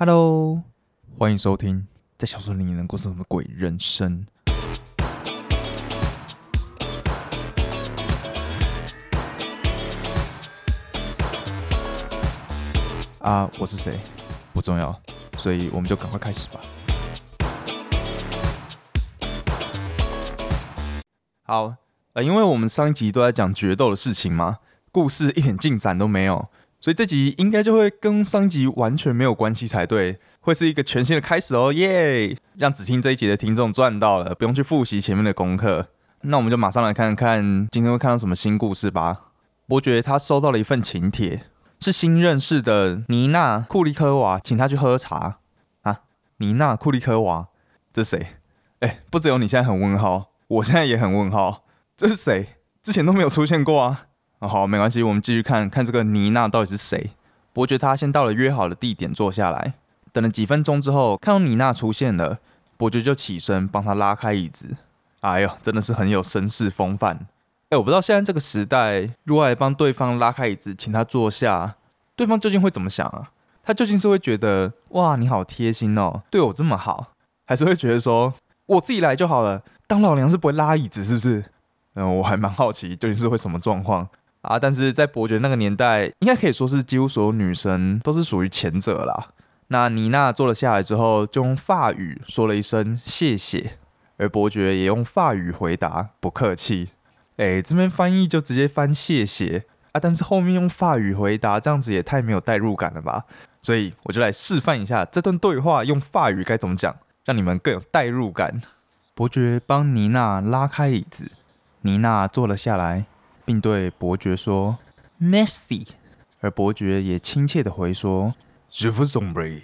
Hello，欢迎收听在小说里你能过什么鬼人生？啊，我是谁不重要，所以我们就赶快开始吧。好，呃，因为我们上一集都在讲决斗的事情嘛，故事一点进展都没有，所以这集应该就会跟上集完全没有关系才对，会是一个全新的开始哦，耶！让只听这一集的听众赚到了，不用去复习前面的功课。那我们就马上来看看今天会看到什么新故事吧。伯爵他收到了一份请帖，是新认识的妮娜库利科娃，请他去喝茶啊。妮娜库利科娃，这谁？哎，不只有你现在很问号。我现在也很问号，这是谁？之前都没有出现过啊！好，没关系，我们继续看看这个妮娜到底是谁。伯爵他先到了约好的地点坐下来，等了几分钟之后，看到妮娜出现了，伯爵就起身帮她拉开椅子。哎呦，真的是很有绅士风范。哎，我不知道现在这个时代，如果来帮对方拉开椅子，请他坐下，对方究竟会怎么想啊？他究竟是会觉得哇，你好贴心哦，对我这么好，还是会觉得说我自己来就好了？当老娘是不会拉椅子，是不是？嗯，我还蛮好奇究竟是会什么状况啊！但是在伯爵那个年代，应该可以说是几乎所有女生都是属于前者啦。那妮娜坐了下来之后，就用法语说了一声谢谢，而伯爵也用法语回答不客气。哎，这边翻译就直接翻谢谢啊，但是后面用法语回答，这样子也太没有代入感了吧？所以我就来示范一下这段对话用法语该怎么讲，让你们更有代入感。伯爵帮妮娜拉开椅子，妮娜坐了下来，并对伯爵说 “Messi”，。”而伯爵也亲切的回说：“Je vous en prie。”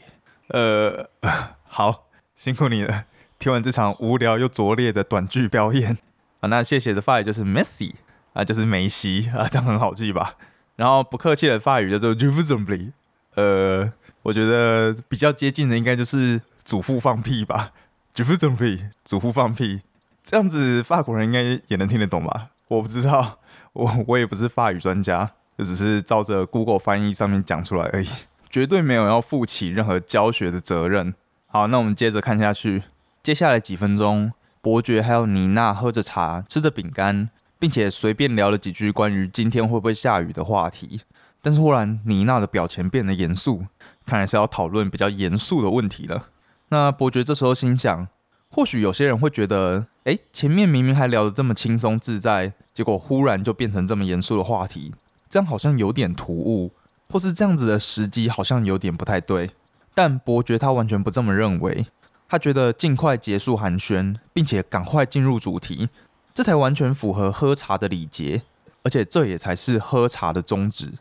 呃，好，辛苦你了。听完这场无聊又拙劣的短剧表演啊，那谢谢的法语就是 Messi 啊，就是梅西啊，这样很好记吧？然后不客气的法语叫做 “Je vous en prie”。呃，我觉得比较接近的应该就是祖父放屁吧。祖父放屁，祖父放屁，这样子法国人应该也能听得懂吧？我不知道，我我也不是法语专家，就只是照着 Google 翻译上面讲出来而已，绝对没有要负起任何教学的责任。好，那我们接着看下去。接下来几分钟，伯爵还有妮娜喝着茶，吃着饼干，并且随便聊了几句关于今天会不会下雨的话题。但是忽然，妮娜的表情变得严肃，看来是要讨论比较严肃的问题了。那伯爵这时候心想，或许有些人会觉得，哎，前面明明还聊得这么轻松自在，结果忽然就变成这么严肃的话题，这样好像有点突兀，或是这样子的时机好像有点不太对。但伯爵他完全不这么认为，他觉得尽快结束寒暄，并且赶快进入主题，这才完全符合喝茶的礼节，而且这也才是喝茶的宗旨。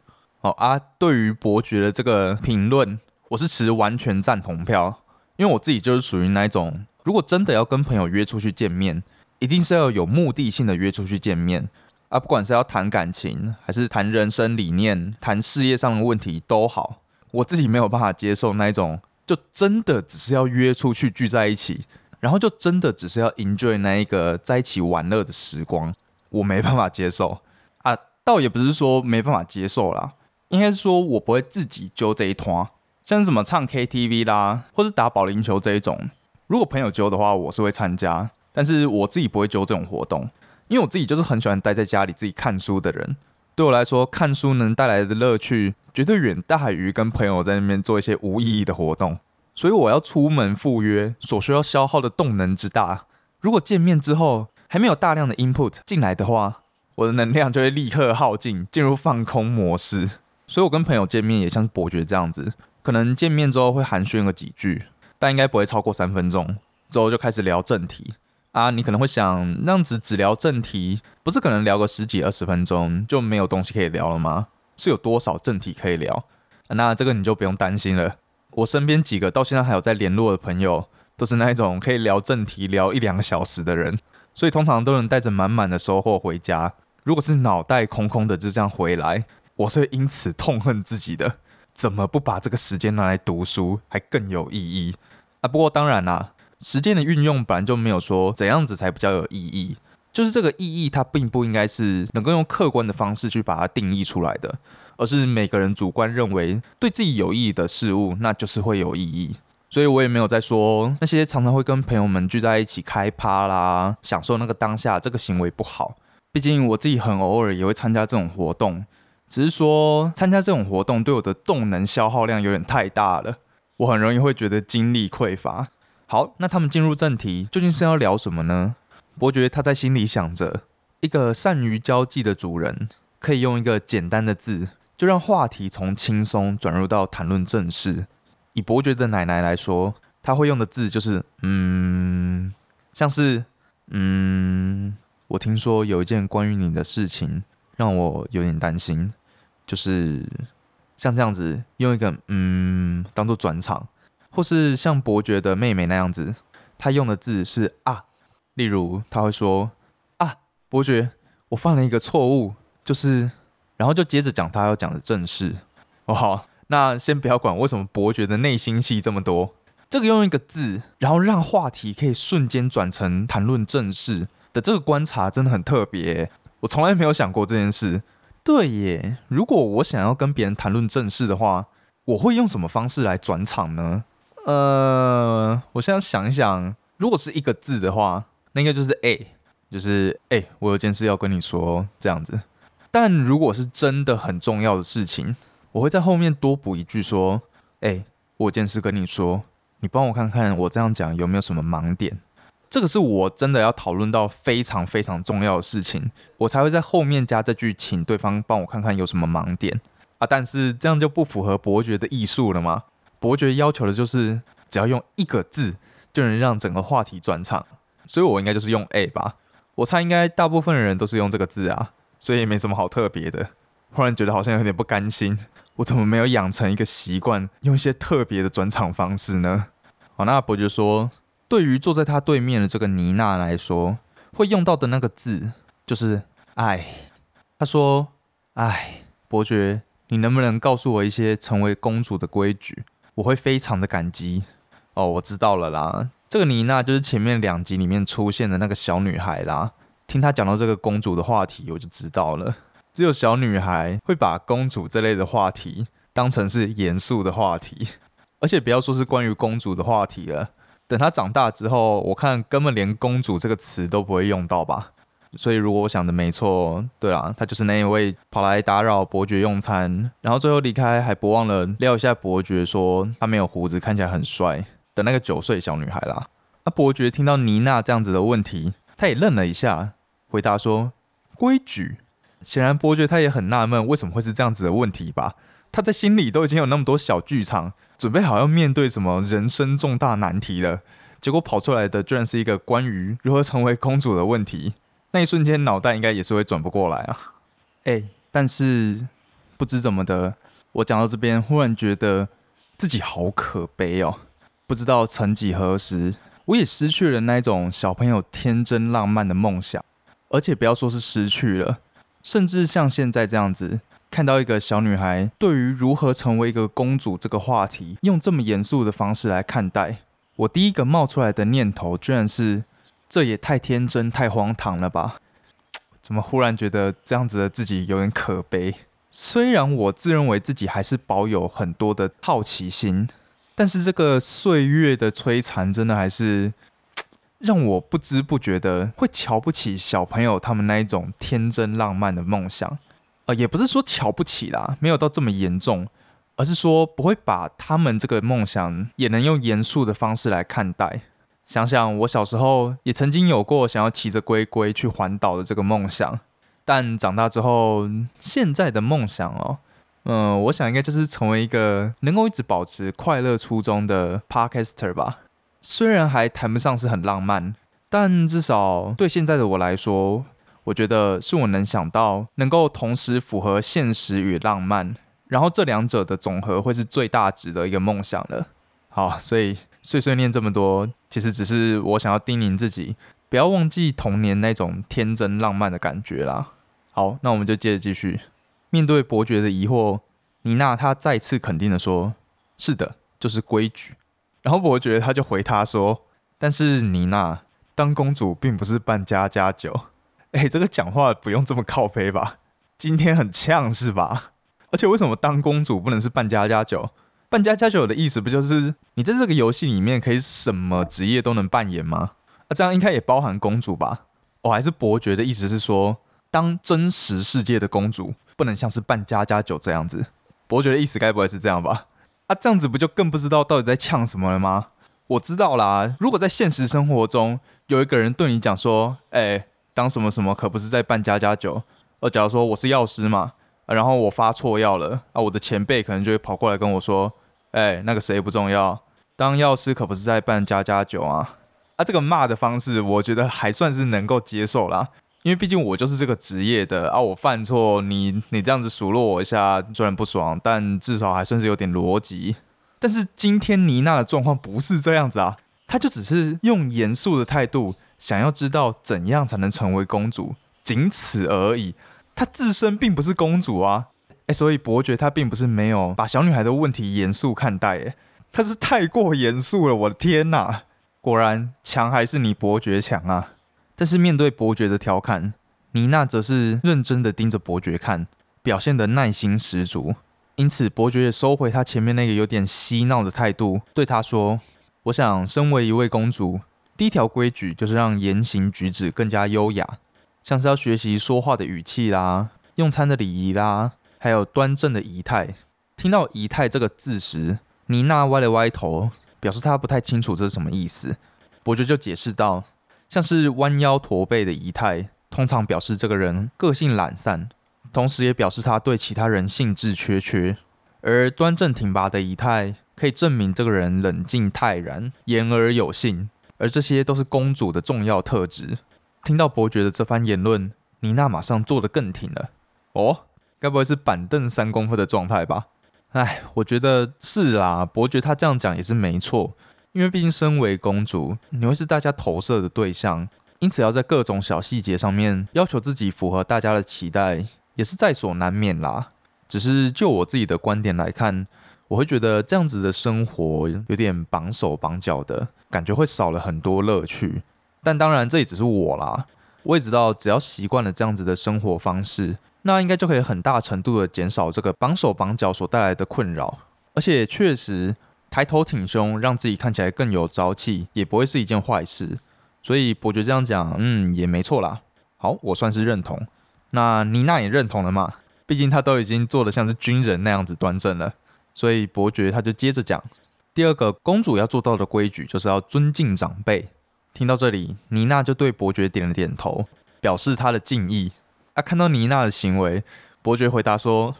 好啊，对于伯爵的这个评论，我是持完全赞同票。因为我自己就是属于那一种，如果真的要跟朋友约出去见面，一定是要有目的性的约出去见面啊，不管是要谈感情，还是谈人生理念、谈事业上的问题都好，我自己没有办法接受那一种，就真的只是要约出去聚在一起，然后就真的只是要 enjoy 那一个在一起玩乐的时光，我没办法接受啊，倒也不是说没办法接受啦，应该是说我不会自己揪这一团。像什么唱 KTV 啦，或是打保龄球这一种，如果朋友揪的话，我是会参加，但是我自己不会揪这种活动，因为我自己就是很喜欢待在家里自己看书的人。对我来说，看书能带来的乐趣，绝对远大于跟朋友在那边做一些无意义的活动。所以我要出门赴约所需要消耗的动能之大，如果见面之后还没有大量的 input 进来的话，我的能量就会立刻耗尽，进入放空模式。所以我跟朋友见面也像是伯爵这样子。可能见面之后会寒暄个几句，但应该不会超过三分钟，之后就开始聊正题啊。你可能会想，那样子只聊正题，不是可能聊个十几二十分钟就没有东西可以聊了吗？是有多少正题可以聊？那这个你就不用担心了。我身边几个到现在还有在联络的朋友，都是那一种可以聊正题聊一两个小时的人，所以通常都能带着满满的收获回家。如果是脑袋空空的就这样回来，我是会因此痛恨自己的。怎么不把这个时间拿来读书，还更有意义啊？不过当然啦，时间的运用本来就没有说怎样子才比较有意义，就是这个意义它并不应该是能够用客观的方式去把它定义出来的。而是每个人主观认为对自己有意义的事物，那就是会有意义。所以我也没有在说那些常常会跟朋友们聚在一起开趴啦，享受那个当下这个行为不好。毕竟我自己很偶尔也会参加这种活动，只是说参加这种活动对我的动能消耗量有点太大了，我很容易会觉得精力匮乏。好，那他们进入正题，究竟是要聊什么呢？伯爵他在心里想着，一个善于交际的主人，可以用一个简单的字，就让话题从轻松转入到谈论正事。以伯爵的奶奶来说，他会用的字就是“嗯”，像是“嗯”。我听说有一件关于你的事情，让我有点担心，就是像这样子用一个“嗯”当做转场，或是像伯爵的妹妹那样子，他用的字是“啊”。例如他会说：“啊，伯爵，我犯了一个错误，就是……”然后就接着讲他要讲的正事。哦，好。那先不要管为什么伯爵的内心戏这么多，这个用一个字，然后让话题可以瞬间转成谈论正事的这个观察真的很特别，我从来没有想过这件事。对耶，如果我想要跟别人谈论正事的话，我会用什么方式来转场呢？呃，我现在想一想，如果是一个字的话，那应该就是 A，就是哎，我有件事要跟你说这样子。但如果是真的很重要的事情，我会在后面多补一句说：“哎，我有件事跟你说，你帮我看看我这样讲有没有什么盲点。”这个是我真的要讨论到非常非常重要的事情，我才会在后面加这句，请对方帮我看看有什么盲点啊。但是这样就不符合伯爵的艺术了吗？伯爵要求的就是只要用一个字就能让整个话题转场，所以我应该就是用 A 吧。我猜应该大部分的人都是用这个字啊，所以也没什么好特别的。忽然觉得好像有点不甘心。我怎么没有养成一个习惯，用一些特别的转场方式呢？好，那伯爵说，对于坐在他对面的这个妮娜来说，会用到的那个字就是“爱”。他说：“哎，伯爵，你能不能告诉我一些成为公主的规矩？我会非常的感激。”哦，我知道了啦，这个妮娜就是前面两集里面出现的那个小女孩啦。听她讲到这个公主的话题，我就知道了。只有小女孩会把公主这类的话题当成是严肃的话题，而且不要说是关于公主的话题了。等她长大之后，我看根本连“公主”这个词都不会用到吧。所以，如果我想的没错，对啊，她就是那一位跑来打扰伯爵用餐，然后最后离开还不忘了撩一下伯爵，说他没有胡子，看起来很帅的那个九岁小女孩啦。那伯爵听到妮娜这样子的问题，他也愣了一下，回答说：“规矩。”显然，伯爵他也很纳闷，为什么会是这样子的问题吧？他在心里都已经有那么多小剧场，准备好要面对什么人生重大难题了，结果跑出来的居然是一个关于如何成为公主的问题。那一瞬间，脑袋应该也是会转不过来啊！哎，但是不知怎么的，我讲到这边，忽然觉得自己好可悲哦。不知道曾几何时，我也失去了那种小朋友天真浪漫的梦想，而且不要说是失去了。甚至像现在这样子，看到一个小女孩对于如何成为一个公主这个话题，用这么严肃的方式来看待，我第一个冒出来的念头，居然是这也太天真、太荒唐了吧？怎么忽然觉得这样子的自己有点可悲？虽然我自认为自己还是保有很多的好奇心，但是这个岁月的摧残，真的还是。让我不知不觉的会瞧不起小朋友他们那一种天真浪漫的梦想，呃，也不是说瞧不起啦，没有到这么严重，而是说不会把他们这个梦想也能用严肃的方式来看待。想想我小时候也曾经有过想要骑着龟龟去环岛的这个梦想，但长大之后现在的梦想哦，嗯，我想应该就是成为一个能够一直保持快乐初衷的 podcaster 吧。虽然还谈不上是很浪漫，但至少对现在的我来说，我觉得是我能想到能够同时符合现实与浪漫，然后这两者的总和会是最大值的一个梦想了。好，所以碎碎念这么多，其实只是我想要叮咛自己，不要忘记童年那种天真浪漫的感觉啦。好，那我们就接着继续。面对伯爵的疑惑，妮娜她再次肯定的说：“是的，就是规矩。”然后伯爵他就回他说：“但是妮娜当公主并不是办家家酒。”哎，这个讲话不用这么靠背吧？今天很呛是吧？而且为什么当公主不能是扮家家酒？扮家家酒的意思不就是你在这个游戏里面可以什么职业都能扮演吗？那这样应该也包含公主吧？哦，还是伯爵的意思是说，当真实世界的公主不能像是扮家家酒这样子？伯爵的意思该不会是这样吧？啊，这样子不就更不知道到底在呛什么了吗？我知道啦，如果在现实生活中有一个人对你讲说，哎，当什么什么可不是在扮家家酒。呃，假如说我是药师嘛，然后我发错药了，啊，我的前辈可能就会跑过来跟我说，哎，那个谁不重要，当药师可不是在扮家家酒啊。啊，这个骂的方式，我觉得还算是能够接受啦，因为毕竟我就是这个职业的啊，我犯错，你你这样子数落我一下，虽然不爽，但至少还算是有点逻辑。但是今天妮娜的状况不是这样子啊，她就只是用严肃的态度，想要知道怎样才能成为公主，仅此而已。她自身并不是公主啊，哎，所以伯爵他并不是没有把小女孩的问题严肃看待，哎，他是太过严肃了，我的天哪！果然强还是你伯爵强啊！但是面对伯爵的调侃，妮娜则是认真的盯着伯爵看，表现的耐心十足。因此，伯爵也收回他前面那个有点嬉闹的态度，对他说：“我想，身为一位公主，第一条规矩就是让言行举止更加优雅，像是要学习说话的语气啦、用餐的礼仪啦，还有端正的仪态。”听到“仪态”这个字时，妮娜歪了歪头。表示她不太清楚这是什么意思，伯爵就解释道：“像是弯腰驼背的仪态，通常表示这个人个性懒散，同时也表示他对其他人兴致缺缺；而端正挺拔的仪态，可以证明这个人冷静泰然、言而有信，而这些都是公主的重要特质。”听到伯爵的这番言论，妮娜马上坐得更挺了。哦，该不会是板凳三公分的状态吧？哎，我觉得是啦，伯爵他这样讲也是没错，因为毕竟身为公主，你会是大家投射的对象，因此要在各种小细节上面要求自己符合大家的期待，也是在所难免啦。只是就我自己的观点来看，我会觉得这样子的生活有点绑手绑脚的感觉，会少了很多乐趣。但当然，这也只是我啦，我也知道，只要习惯了这样子的生活方式。那应该就可以很大程度的减少这个绑手绑脚所带来的困扰，而且确实抬头挺胸，让自己看起来更有朝气，也不会是一件坏事。所以伯爵这样讲，嗯，也没错啦。好，我算是认同。那妮娜也认同了嘛？毕竟她都已经做的像是军人那样子端正了。所以伯爵他就接着讲，第二个公主要做到的规矩就是要尊敬长辈。听到这里，妮娜就对伯爵点了点头，表示她的敬意。啊！看到妮娜的行为，伯爵回答说：“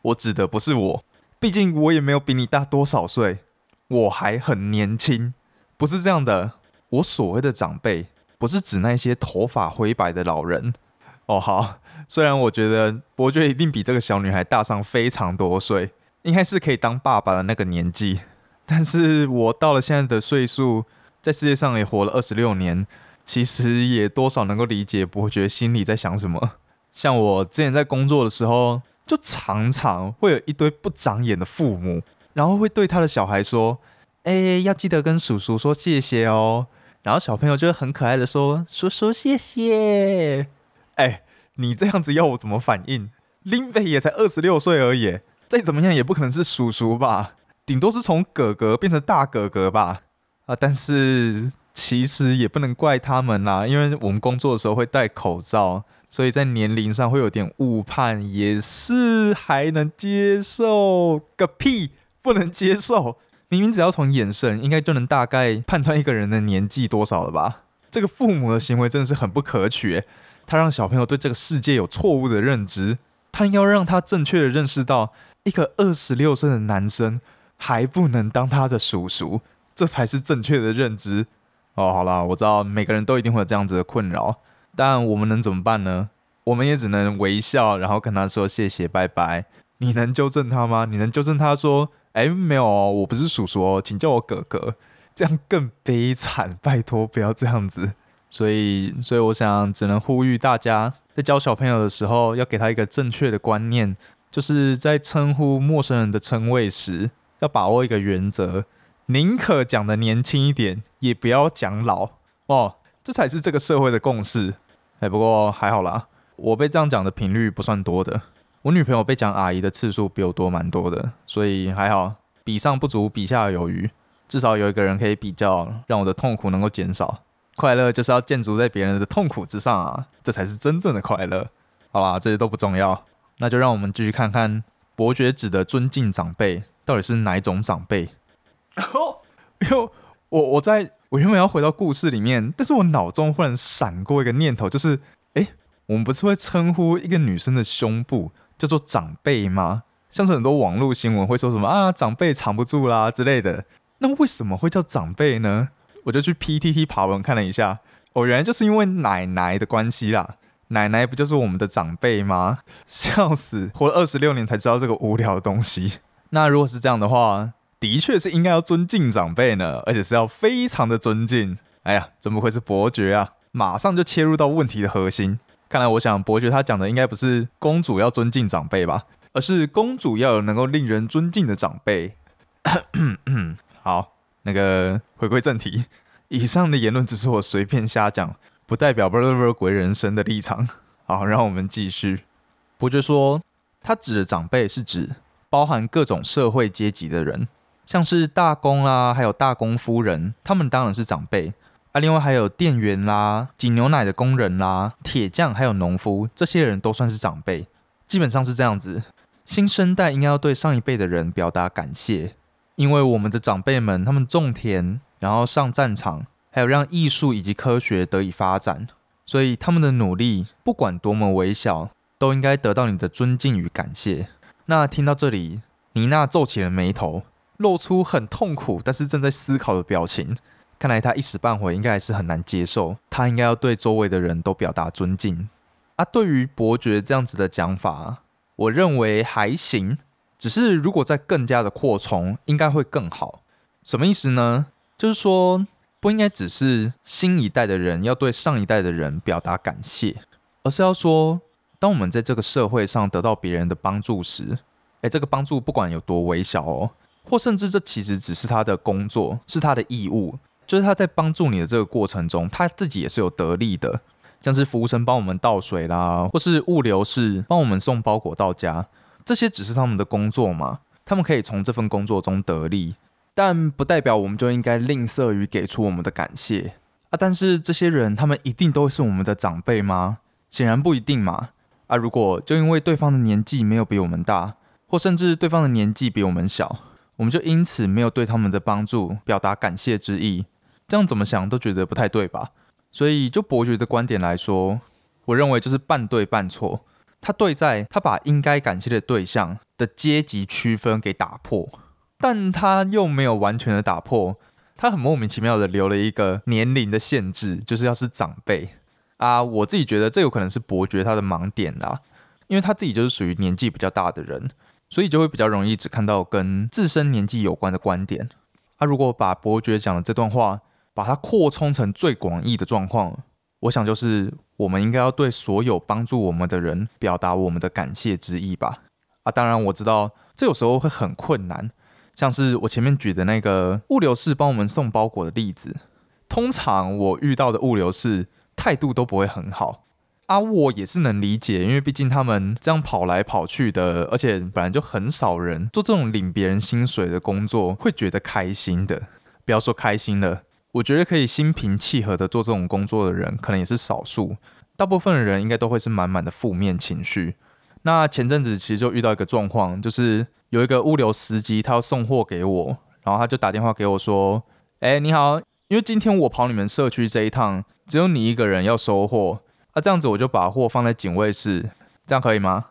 我指的不是我，毕竟我也没有比你大多少岁，我还很年轻。不是这样的，我所谓的长辈，不是指那些头发灰白的老人。哦，好，虽然我觉得伯爵一定比这个小女孩大上非常多岁，应该是可以当爸爸的那个年纪，但是我到了现在的岁数，在世界上也活了二十六年。”其实也多少能够理解伯爵心里在想什么。像我之前在工作的时候，就常常会有一堆不长眼的父母，然后会对他的小孩说：“哎，要记得跟叔叔说谢谢哦。”然后小朋友就会很可爱的说：“叔叔谢谢。”哎，你这样子要我怎么反应？林北也才二十六岁而已，再怎么样也不可能是叔叔吧？顶多是从哥哥变成大哥哥吧？啊，但是。其实也不能怪他们啦，因为我们工作的时候会戴口罩，所以在年龄上会有点误判，也是还能接受个屁，不能接受。明明只要从眼神，应该就能大概判断一个人的年纪多少了吧？这个父母的行为真的是很不可取，他让小朋友对这个世界有错误的认知，他应该让他正确的认识到，一个二十六岁的男生还不能当他的叔叔，这才是正确的认知。哦，好了，我知道每个人都一定会有这样子的困扰，但我们能怎么办呢？我们也只能微笑，然后跟他说谢谢，拜拜。你能纠正他吗？你能纠正他说，哎，没有，我不是叔叔哦，请叫我哥哥。这样更悲惨，拜托不要这样子。所以，所以我想只能呼吁大家，在教小朋友的时候，要给他一个正确的观念，就是在称呼陌生人的称谓时，要把握一个原则。宁可讲的年轻一点，也不要讲老哦，这才是这个社会的共识。哎，不过还好啦，我被这样讲的频率不算多的。我女朋友被讲阿姨的次数比我多蛮多的，所以还好，比上不足，比下有余，至少有一个人可以比较，让我的痛苦能够减少。快乐就是要建筑在别人的痛苦之上啊，这才是真正的快乐。好吧，这些都不重要，那就让我们继续看看伯爵指的尊敬长辈到底是哪一种长辈。哟，我我在我原本要回到故事里面，但是我脑中忽然闪过一个念头，就是，哎，我们不是会称呼一个女生的胸部叫做长辈吗？像是很多网络新闻会说什么啊，长辈藏不住啦之类的。那为什么会叫长辈呢？我就去 PTT 爬文看了一下，哦，原来就是因为奶奶的关系啦。奶奶不就是我们的长辈吗？笑死，活了二十六年才知道这个无聊的东西。那如果是这样的话，的确是应该要尊敬长辈呢，而且是要非常的尊敬。哎呀，怎么会是伯爵啊？马上就切入到问题的核心。看来我想伯爵他讲的应该不是公主要尊敬长辈吧，而是公主要有能够令人尊敬的长辈。好，那个回归正题，以上的言论只是我随便瞎讲。不代表不不鬼人生的立场。好，让我们继续。伯爵说，他指的长辈是指包含各种社会阶级的人，像是大公啦，还有大公夫人，他们当然是长辈啊。另外还有店员啦、挤牛奶的工人啦、铁匠，还有农夫，这些人都算是长辈。基本上是这样子。新生代应该要对上一辈的人表达感谢，因为我们的长辈们，他们种田，然后上战场。还有让艺术以及科学得以发展，所以他们的努力不管多么微小，都应该得到你的尊敬与感谢。那听到这里，妮娜皱起了眉头，露出很痛苦但是正在思考的表情。看来她一时半会应该还是很难接受，她应该要对周围的人都表达尊敬。啊，对于伯爵这样子的讲法，我认为还行，只是如果再更加的扩充，应该会更好。什么意思呢？就是说。不应该只是新一代的人要对上一代的人表达感谢，而是要说，当我们在这个社会上得到别人的帮助时，诶，这个帮助不管有多微小哦，或甚至这其实只是他的工作，是他的义务，就是他在帮助你的这个过程中，他自己也是有得利的，像是服务生帮我们倒水啦，或是物流是帮我们送包裹到家，这些只是他们的工作嘛，他们可以从这份工作中得利。但不代表我们就应该吝啬于给出我们的感谢啊！但是这些人，他们一定都是我们的长辈吗？显然不一定嘛！啊，如果就因为对方的年纪没有比我们大，或甚至对方的年纪比我们小，我们就因此没有对他们的帮助表达感谢之意，这样怎么想都觉得不太对吧？所以就伯爵的观点来说，我认为就是半对半错。他对在他把应该感谢的对象的阶级区分给打破。但他又没有完全的打破，他很莫名其妙的留了一个年龄的限制，就是要是长辈啊。我自己觉得这有可能是伯爵他的盲点啦，因为他自己就是属于年纪比较大的人，所以就会比较容易只看到跟自身年纪有关的观点。他如果把伯爵讲的这段话，把它扩充成最广义的状况，我想就是我们应该要对所有帮助我们的人表达我们的感谢之意吧。啊，当然我知道这有时候会很困难。像是我前面举的那个物流室帮我们送包裹的例子，通常我遇到的物流室态度都不会很好啊。我也是能理解，因为毕竟他们这样跑来跑去的，而且本来就很少人做这种领别人薪水的工作，会觉得开心的。不要说开心了，我觉得可以心平气和的做这种工作的人，可能也是少数。大部分的人应该都会是满满的负面情绪。那前阵子其实就遇到一个状况，就是。有一个物流司机，他要送货给我，然后他就打电话给我说：“哎，你好，因为今天我跑你们社区这一趟，只有你一个人要收货，啊，这样子我就把货放在警卫室，这样可以吗？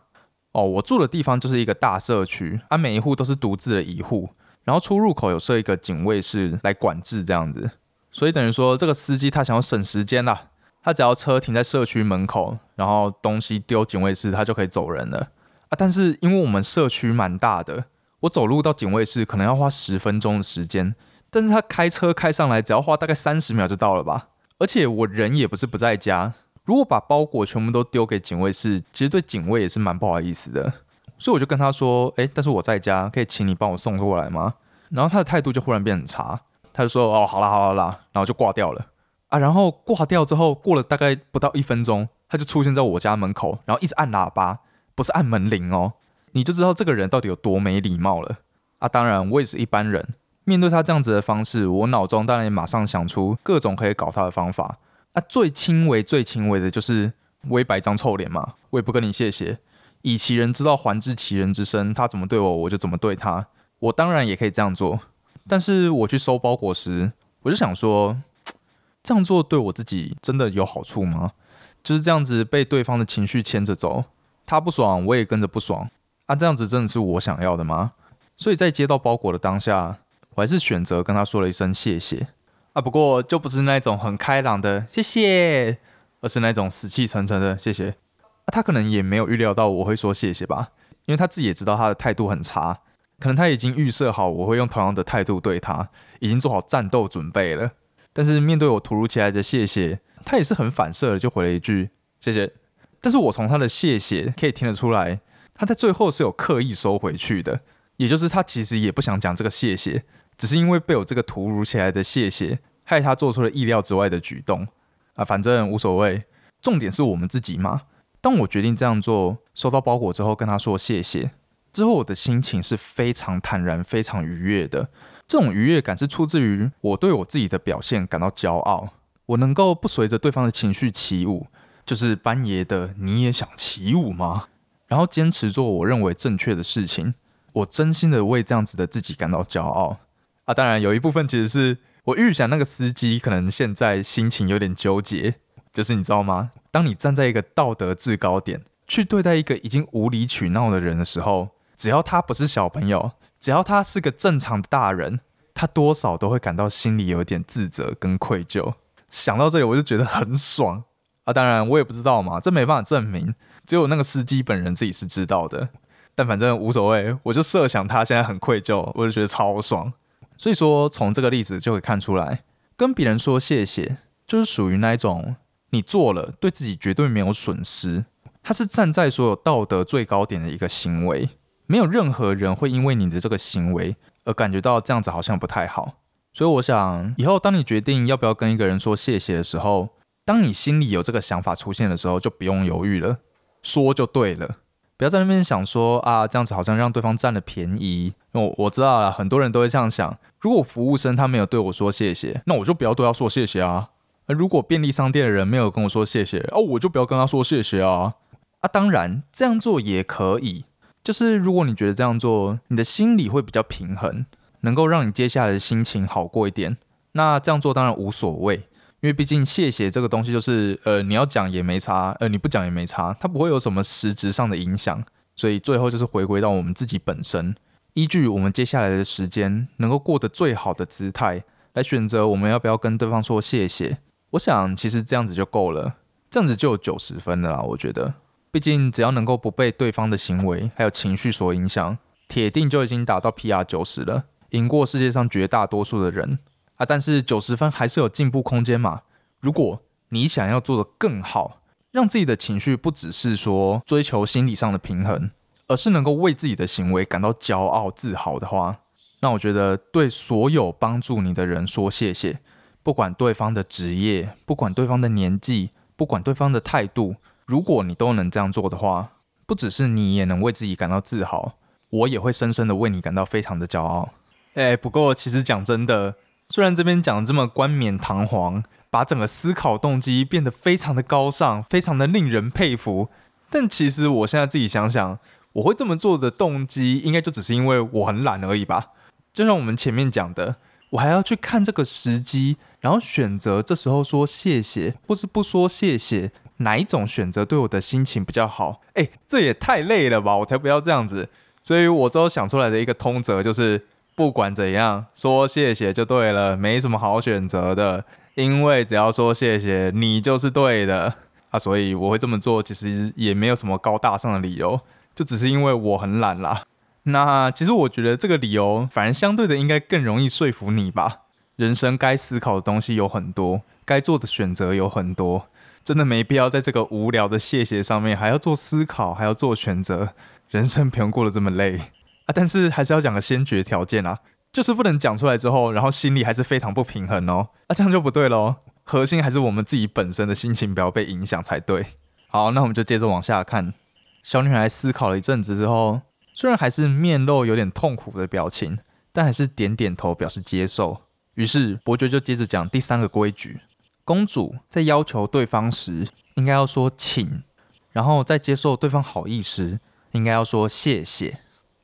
哦，我住的地方就是一个大社区，啊，每一户都是独自的一户，然后出入口有设一个警卫室来管制这样子，所以等于说这个司机他想要省时间啦，他只要车停在社区门口，然后东西丢警卫室，他就可以走人了。”啊！但是因为我们社区蛮大的，我走路到警卫室可能要花十分钟的时间，但是他开车开上来只要花大概三十秒就到了吧。而且我人也不是不在家，如果把包裹全部都丢给警卫室，其实对警卫也是蛮不好意思的。所以我就跟他说：“哎，但是我在家，可以请你帮我送过来吗？”然后他的态度就忽然变很差，他就说：“哦，好啦好啦啦。”然后就挂掉了。啊，然后挂掉之后，过了大概不到一分钟，他就出现在我家门口，然后一直按喇叭。不是按门铃哦，你就知道这个人到底有多没礼貌了啊！当然，我也是一般人，面对他这样子的方式，我脑中当然也马上想出各种可以搞他的方法啊。最轻微、最轻微的就是我也摆张臭脸嘛，我也不跟你谢谢。以其人之道还治其人之身，他怎么对我，我就怎么对他。我当然也可以这样做，但是我去收包裹时，我就想说，这样做对我自己真的有好处吗？就是这样子被对方的情绪牵着走，他不爽我也跟着不爽啊，这样子真的是我想要的吗？所以在接到包裹的当下，我还是选择跟他说了一声谢谢啊。不过就不是那种很开朗的谢谢，而是那种死气沉沉的谢谢。他可能也没有预料到我会说谢谢吧，因为他自己也知道他的态度很差，可能他已经预设好我会用同样的态度对他，已经做好战斗准备了。但是面对我突如其来的谢谢。他也是很反射的，就回了一句谢谢。但是我从他的谢谢可以听得出来，他在最后是有刻意收回去的，也就是他其实也不想讲这个谢谢，只是因为被我这个突如其来的谢谢害他做出了意料之外的举动啊。反正无所谓，重点是我们自己嘛。当我决定这样做，收到包裹之后跟他说谢谢之后，我的心情是非常坦然、非常愉悦的。这种愉悦感是出自于我对我自己的表现感到骄傲。我能够不随着对方的情绪起舞，就是班爷的你也想起舞吗？然后坚持做我认为正确的事情，我真心的为这样子的自己感到骄傲啊！当然有一部分其实是我预想那个司机可能现在心情有点纠结，就是你知道吗？当你站在一个道德制高点去对待一个已经无理取闹的人的时候，只要他不是小朋友，只要他是个正常的大人，他多少都会感到心里有点自责跟愧疚。想到这里，我就觉得很爽啊！当然，我也不知道嘛，这没办法证明，只有那个司机本人自己是知道的。但反正无所谓，我就设想他现在很愧疚，我就觉得超爽。所以说，从这个例子就可以看出来，跟别人说谢谢，就是属于那一种你做了对自己绝对没有损失，他是站在所有道德最高点的一个行为，没有任何人会因为你的这个行为而感觉到这样子好像不太好。所以我想，以后当你决定要不要跟一个人说谢谢的时候，当你心里有这个想法出现的时候，就不用犹豫了，说就对了。不要在那边想说啊，这样子好像让对方占了便宜。我我知道了，很多人都会这样想。如果服务生他没有对我说谢谢，那我就不要对他说谢谢啊。如果便利商店的人没有跟我说谢谢，哦，我就不要跟他说谢谢啊。啊，当然这样做也可以，就是如果你觉得这样做，你的心理会比较平衡。能够让你接下来的心情好过一点，那这样做当然无所谓，因为毕竟谢谢这个东西就是，呃，你要讲也没差，呃，你不讲也没差，它不会有什么实质上的影响，所以最后就是回归到我们自己本身，依据我们接下来的时间能够过得最好的姿态来选择我们要不要跟对方说谢谢。我想其实这样子就够了，这样子就有九十分了啦。我觉得，毕竟只要能够不被对方的行为还有情绪所影响，铁定就已经达到 PR 九十了。赢过世界上绝大多数的人啊，但是九十分还是有进步空间嘛。如果你想要做得更好，让自己的情绪不只是说追求心理上的平衡，而是能够为自己的行为感到骄傲自豪的话，那我觉得对所有帮助你的人说谢谢，不管对方的职业，不管对方的年纪，不管对方的态度，如果你都能这样做的话，不只是你也能为自己感到自豪，我也会深深的为你感到非常的骄傲。哎，不过其实讲真的，虽然这边讲的这么冠冕堂皇，把整个思考动机变得非常的高尚，非常的令人佩服，但其实我现在自己想想，我会这么做的动机，应该就只是因为我很懒而已吧。就像我们前面讲的，我还要去看这个时机，然后选择这时候说谢谢，或是不说谢谢，哪一种选择对我的心情比较好？哎，这也太累了吧！我才不要这样子。所以我之后想出来的一个通则就是。不管怎样，说谢谢就对了，没什么好选择的，因为只要说谢谢，你就是对的啊。所以我会这么做，其实也没有什么高大上的理由，就只是因为我很懒啦。那其实我觉得这个理由，反而相对的应该更容易说服你吧。人生该思考的东西有很多，该做的选择有很多，真的没必要在这个无聊的谢谢上面还要做思考，还要做选择，人生不用过得这么累啊。但是还是要讲个先决条件啊，就是不能讲出来之后，然后心里还是非常不平衡哦，啊，这样就不对喽。核心还是我们自己本身的心情不要被影响才对。好，那我们就接着往下看。小女孩思考了一阵子之后，虽然还是面露有点痛苦的表情，但还是点点头表示接受。于是伯爵就接着讲第三个规矩：公主在要求对方时，应该要说请；然后在接受对方好意时，应该要说谢谢。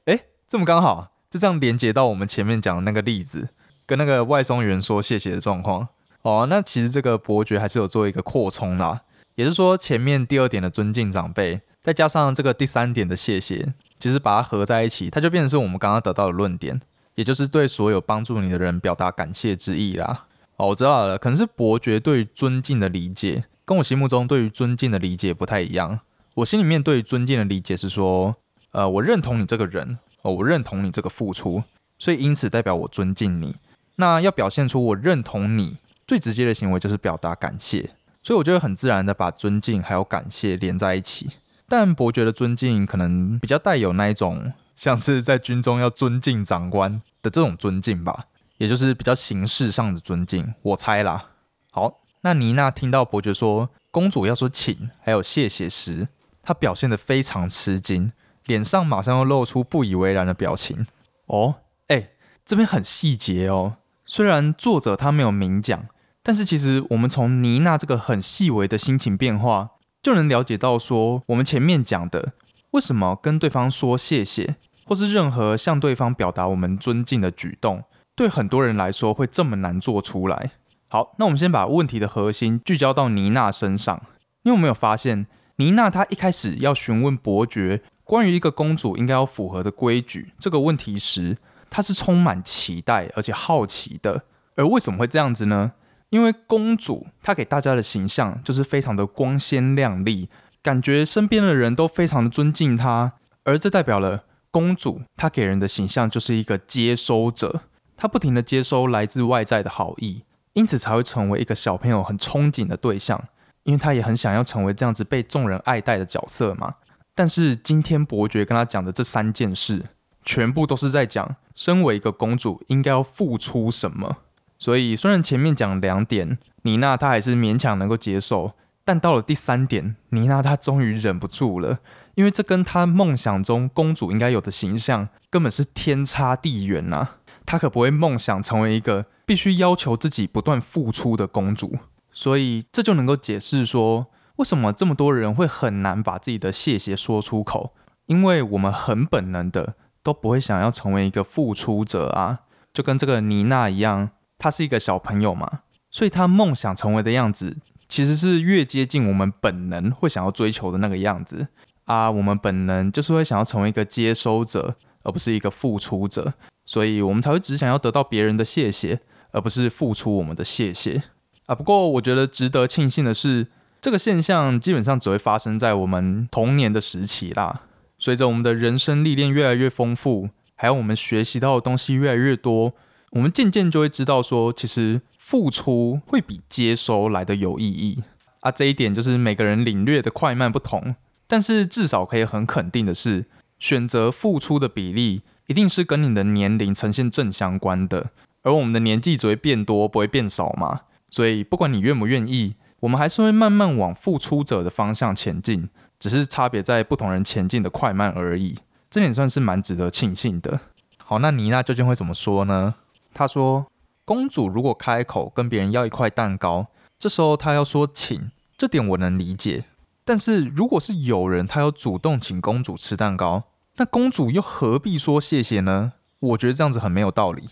哎，这么刚好，就这样连接到我们前面讲的那个例子，跟那个外送员说谢谢的状况。哦，那其实这个伯爵还是有做一个扩充啦，也是说前面第二点的尊敬长辈，再加上这个第三点的谢谢，其实把它合在一起，它就变成是我们刚刚得到的论点，也就是对所有帮助你的人表达感谢之意啦。哦，我知道了，可能是伯爵对尊敬的理解，跟我心目中对于尊敬的理解不太一样。我心里面对于尊敬的理解是说，呃，我认同你这个人，哦，我认同你这个付出，所以因此代表我尊敬你。那要表现出我认同你。最直接的行为就是表达感谢，所以我觉得很自然的把尊敬还有感谢连在一起。但伯爵的尊敬可能比较带有那一种像是在军中要尊敬长官的这种尊敬吧，也就是比较形式上的尊敬。我猜啦。好，那妮娜听到伯爵说公主要说请还有谢谢时，她表现得非常吃惊，脸上马上又露出不以为然的表情。哦，哎，这边很细节哦，虽然作者他没有明讲。但是其实我们从妮娜这个很细微的心情变化，就能了解到说，我们前面讲的为什么跟对方说谢谢，或是任何向对方表达我们尊敬的举动，对很多人来说会这么难做出来。好，那我们先把问题的核心聚焦到妮娜身上。你有没有发现，妮娜她一开始要询问伯爵关于一个公主应该要符合的规矩这个问题时，她是充满期待而且好奇的。而为什么会这样子呢？因为公主她给大家的形象就是非常的光鲜亮丽，感觉身边的人都非常的尊敬她，而这代表了公主她给人的形象就是一个接收者，他不停的接收来自外在的好意，因此才会成为一个小朋友很憧憬的对象，因为他也很想要成为这样子被众人爱戴的角色嘛。但是今天伯爵跟他讲的这三件事，全部都是在讲身为一个公主应该要付出什么。所以，虽然前面讲两点，妮娜她还是勉强能够接受，但到了第三点，妮娜她终于忍不住了，因为这跟她梦想中公主应该有的形象根本是天差地远呐！她可不会梦想成为一个必须要求自己不断付出的公主，所以这就能够解释说，为什么这么多人会很难把自己的谢谢说出口，因为我们很本能的都不会想要成为一个付出者啊，就跟这个妮娜一样。她是一个小朋友嘛，所以她梦想成为的样子，其实是越接近我们本能会想要追求的那个样子啊。我们本能就是会想要成为一个接收者，而不是一个付出者，所以我们才会只想要得到别人的谢谢，而不是付出我们的谢谢啊。不过我觉得值得庆幸的是，这个现象基本上只会发生在我们童年的时期啦。随着我们的人生历练越来越丰富，还有我们学习到的东西越来越多。我们渐渐就会知道，说其实付出会比接收来的有意义啊。这一点就是每个人领略的快慢不同，但是至少可以很肯定的是，选择付出的比例一定是跟你的年龄呈现正相关的。而我们的年纪只会变多，不会变少嘛。所以不管你愿不愿意，我们还是会慢慢往付出者的方向前进，只是差别在不同人前进的快慢而已。这点算是蛮值得庆幸的。好，那妮娜究竟会怎么说呢？她说：“公主如果开口跟别人要一块蛋糕，这时候她要说请，这点我能理解。但是如果是有人他要主动请公主吃蛋糕，那公主又何必说谢谢呢？我觉得这样子很没有道理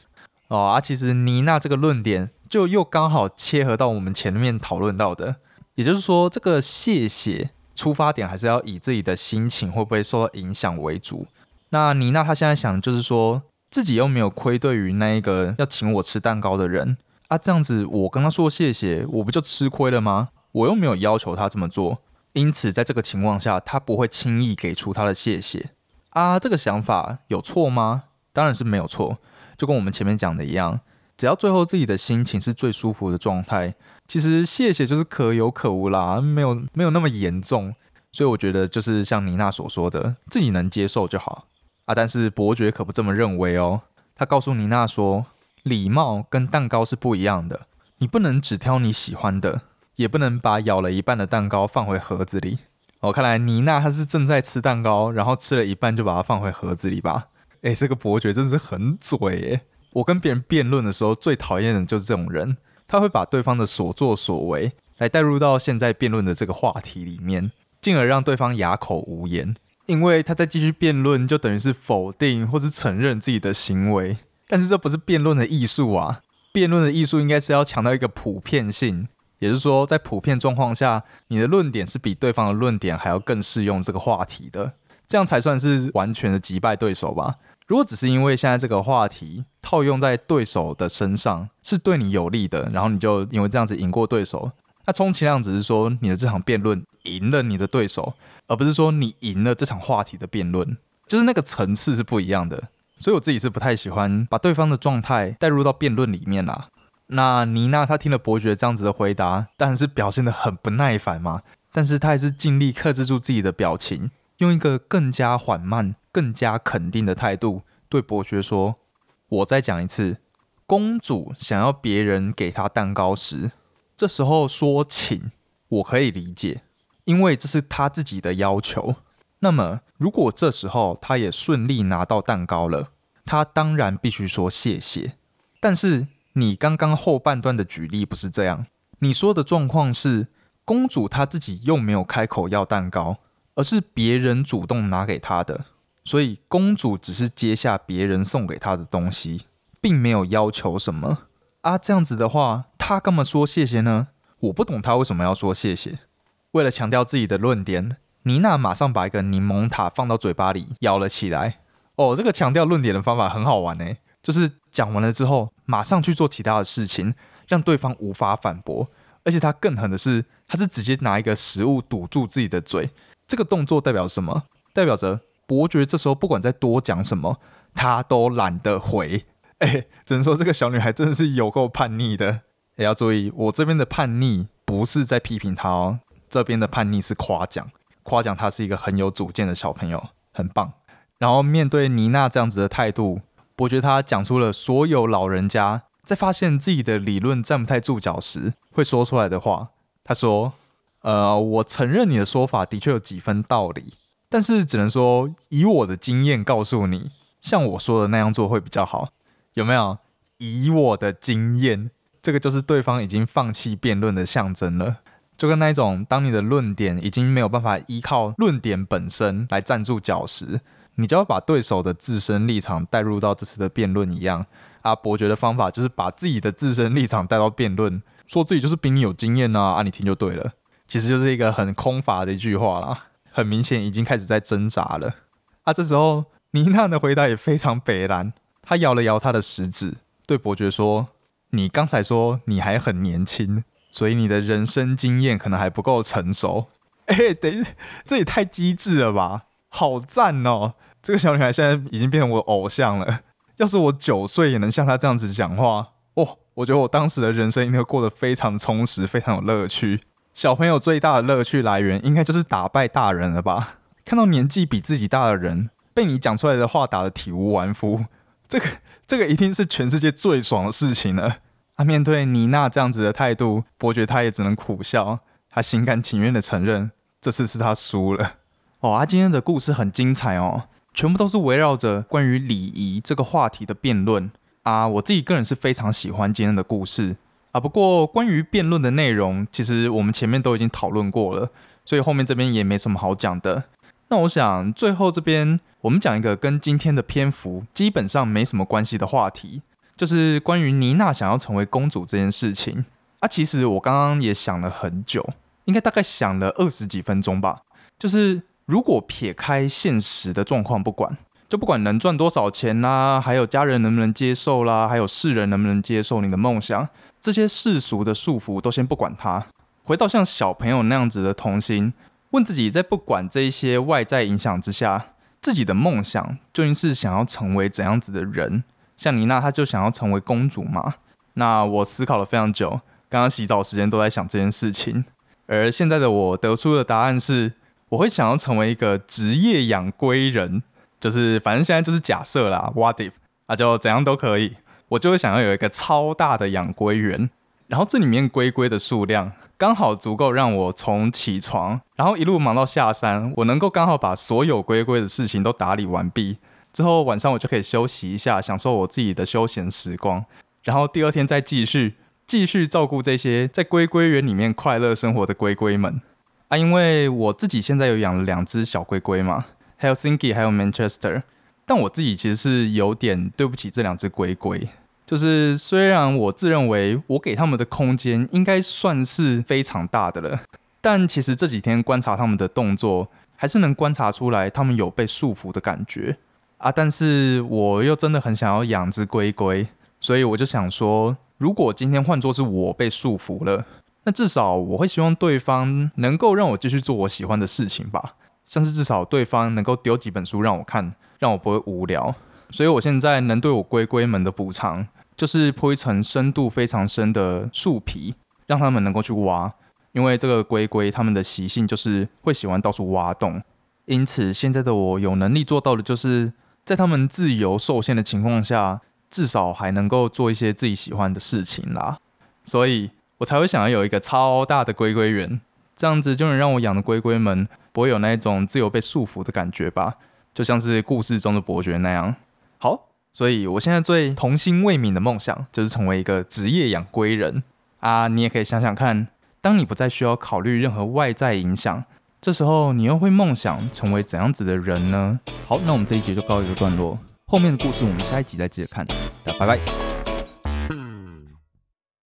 哦。啊，其实妮娜这个论点就又刚好切合到我们前面讨论到的，也就是说，这个谢谢出发点还是要以自己的心情会不会受到影响为主。那妮娜她现在想就是说。”自己又没有亏对于那一个要请我吃蛋糕的人啊，这样子我跟他说谢谢，我不就吃亏了吗？我又没有要求他这么做，因此在这个情况下，他不会轻易给出他的谢谢啊。这个想法有错吗？当然是没有错，就跟我们前面讲的一样，只要最后自己的心情是最舒服的状态，其实谢谢就是可有可无啦，没有没有那么严重。所以我觉得就是像妮娜所说的，自己能接受就好。啊！但是伯爵可不这么认为哦。他告诉妮娜说：“礼貌跟蛋糕是不一样的，你不能只挑你喜欢的，也不能把咬了一半的蛋糕放回盒子里。”哦，看来妮娜她是正在吃蛋糕，然后吃了一半就把它放回盒子里吧。哎，这个伯爵真是很嘴诶！我跟别人辩论的时候，最讨厌的就是这种人，他会把对方的所作所为来带入到现在辩论的这个话题里面，进而让对方哑口无言。因为他在继续辩论，就等于是否定或是承认自己的行为。但是这不是辩论的艺术啊！辩论的艺术应该是要强调一个普遍性，也就是说，在普遍状况下，你的论点是比对方的论点还要更适用这个话题的，这样才算是完全的击败对手吧。如果只是因为现在这个话题套用在对手的身上是对你有利的，然后你就因为这样子赢过对手，那充其量只是说你的这场辩论赢了你的对手，而不是说你赢了这场话题的辩论，就是那个层次是不一样的。所以我自己是不太喜欢把对方的状态带入到辩论里面啦。那妮娜她听了伯爵这样子的回答，当然是表现的很不耐烦嘛，但是她还是尽力克制住自己的表情，用一个更加缓慢。更加肯定的态度对伯爵说：“我再讲一次，公主想要别人给她蛋糕时，这时候说请，我可以理解，因为这是她自己的要求。那么，如果这时候她也顺利拿到蛋糕了，她当然必须说谢谢。但是，你刚刚后半段的举例不是这样，你说的状况是公主她自己又没有开口要蛋糕，而是别人主动拿给她的。”所以公主只是接下别人送给她的东西，并没有要求什么啊。这样子的话，她干嘛说谢谢呢？我不懂她为什么要说谢谢。为了强调自己的论点，妮娜马上把一个柠檬塔放到嘴巴里咬了起来。哦，这个强调论点的方法很好玩呢，就是讲完了之后，马上去做其他的事情，让对方无法反驳。而且他更狠的是，他是直接拿一个食物堵住自己的嘴。这个动作代表什么？代表着。伯爵这时候不管再多讲什么，他都懒得回。哎，只能说这个小女孩真的是有够叛逆的。也要注意，我这边的叛逆不是在批评她哦，这边的叛逆是夸奖，夸奖她是一个很有主见的小朋友，很棒。然后面对妮娜这样子的态度，伯爵他讲出了所有老人家在发现自己的理论站不太住脚时会说出来的话。他说：“呃，我承认你的说法的确有几分道理。”但是只能说，以我的经验告诉你，像我说的那样做会比较好，有没有？以我的经验，这个就是对方已经放弃辩论的象征了。就跟那一种，当你的论点已经没有办法依靠论点本身来站住脚时，你就要把对手的自身立场带入到这次的辩论一样。啊，伯爵的方法就是把自己的自身立场带到辩论，说自己就是比你有经验呐，啊，你听就对了。其实就是一个很空乏的一句话啦。很明显已经开始在挣扎了啊！这时候妮娜的回答也非常北然，她摇了摇她的食指，对伯爵说：“你刚才说你还很年轻，所以你的人生经验可能还不够成熟。”哎，等，这也太机智了吧！好赞哦！这个小女孩现在已经变成我偶像了。要是我九岁也能像她这样子讲话，哦，我觉得我当时的人生应该过得非常充实，非常有乐趣。小朋友最大的乐趣来源，应该就是打败大人了吧？看到年纪比自己大的人被你讲出来的话打得体无完肤，这个这个一定是全世界最爽的事情了。啊，面对妮娜这样子的态度，伯爵他也只能苦笑，他心甘情愿的承认这次是他输了。哦，啊，今天的故事很精彩哦，全部都是围绕着关于礼仪这个话题的辩论啊。我自己个人是非常喜欢今天的故事。啊，不过关于辩论的内容，其实我们前面都已经讨论过了，所以后面这边也没什么好讲的。那我想最后这边我们讲一个跟今天的篇幅基本上没什么关系的话题，就是关于妮娜想要成为公主这件事情。啊，其实我刚刚也想了很久，应该大概想了二十几分钟吧。就是如果撇开现实的状况不管，就不管能赚多少钱啦，还有家人能不能接受啦，还有世人能不能接受你的梦想。这些世俗的束缚都先不管它，回到像小朋友那样子的童心，问自己，在不管这一些外在影响之下，自己的梦想究竟是想要成为怎样子的人？像妮娜，她就想要成为公主嘛？那我思考了非常久，刚刚洗澡时间都在想这件事情，而现在的我得出的答案是，我会想要成为一个职业养龟人，就是反正现在就是假设啦，what if 啊，就怎样都可以。我就会想要有一个超大的养龟园，然后这里面龟龟的数量刚好足够让我从起床，然后一路忙到下山，我能够刚好把所有龟龟的事情都打理完毕。之后晚上我就可以休息一下，享受我自己的休闲时光，然后第二天再继续继续照顾这些在龟龟园里面快乐生活的龟龟们啊！因为我自己现在有养了两只小龟龟嘛，Helsinki 还有 Manchester，但我自己其实是有点对不起这两只龟龟，就是虽然我自认为我给他们的空间应该算是非常大的了，但其实这几天观察他们的动作，还是能观察出来他们有被束缚的感觉。啊！但是我又真的很想要养只龟龟，所以我就想说，如果今天换作是我被束缚了，那至少我会希望对方能够让我继续做我喜欢的事情吧，像是至少对方能够丢几本书让我看，让我不会无聊。所以我现在能对我龟龟们的补偿，就是铺一层深度非常深的树皮，让他们能够去挖，因为这个龟龟它们的习性就是会喜欢到处挖洞，因此现在的我有能力做到的就是。在他们自由受限的情况下，至少还能够做一些自己喜欢的事情啦，所以我才会想要有一个超大的龟龟园，这样子就能让我养的龟龟们不会有那一种自由被束缚的感觉吧，就像是故事中的伯爵那样。好，所以我现在最童心未泯的梦想就是成为一个职业养龟人啊！你也可以想想看，当你不再需要考虑任何外在影响。这时候你又会梦想成为怎样子的人呢？好，那我们这一集就告一个段落，后面的故事我们下一集再接着看。拜拜。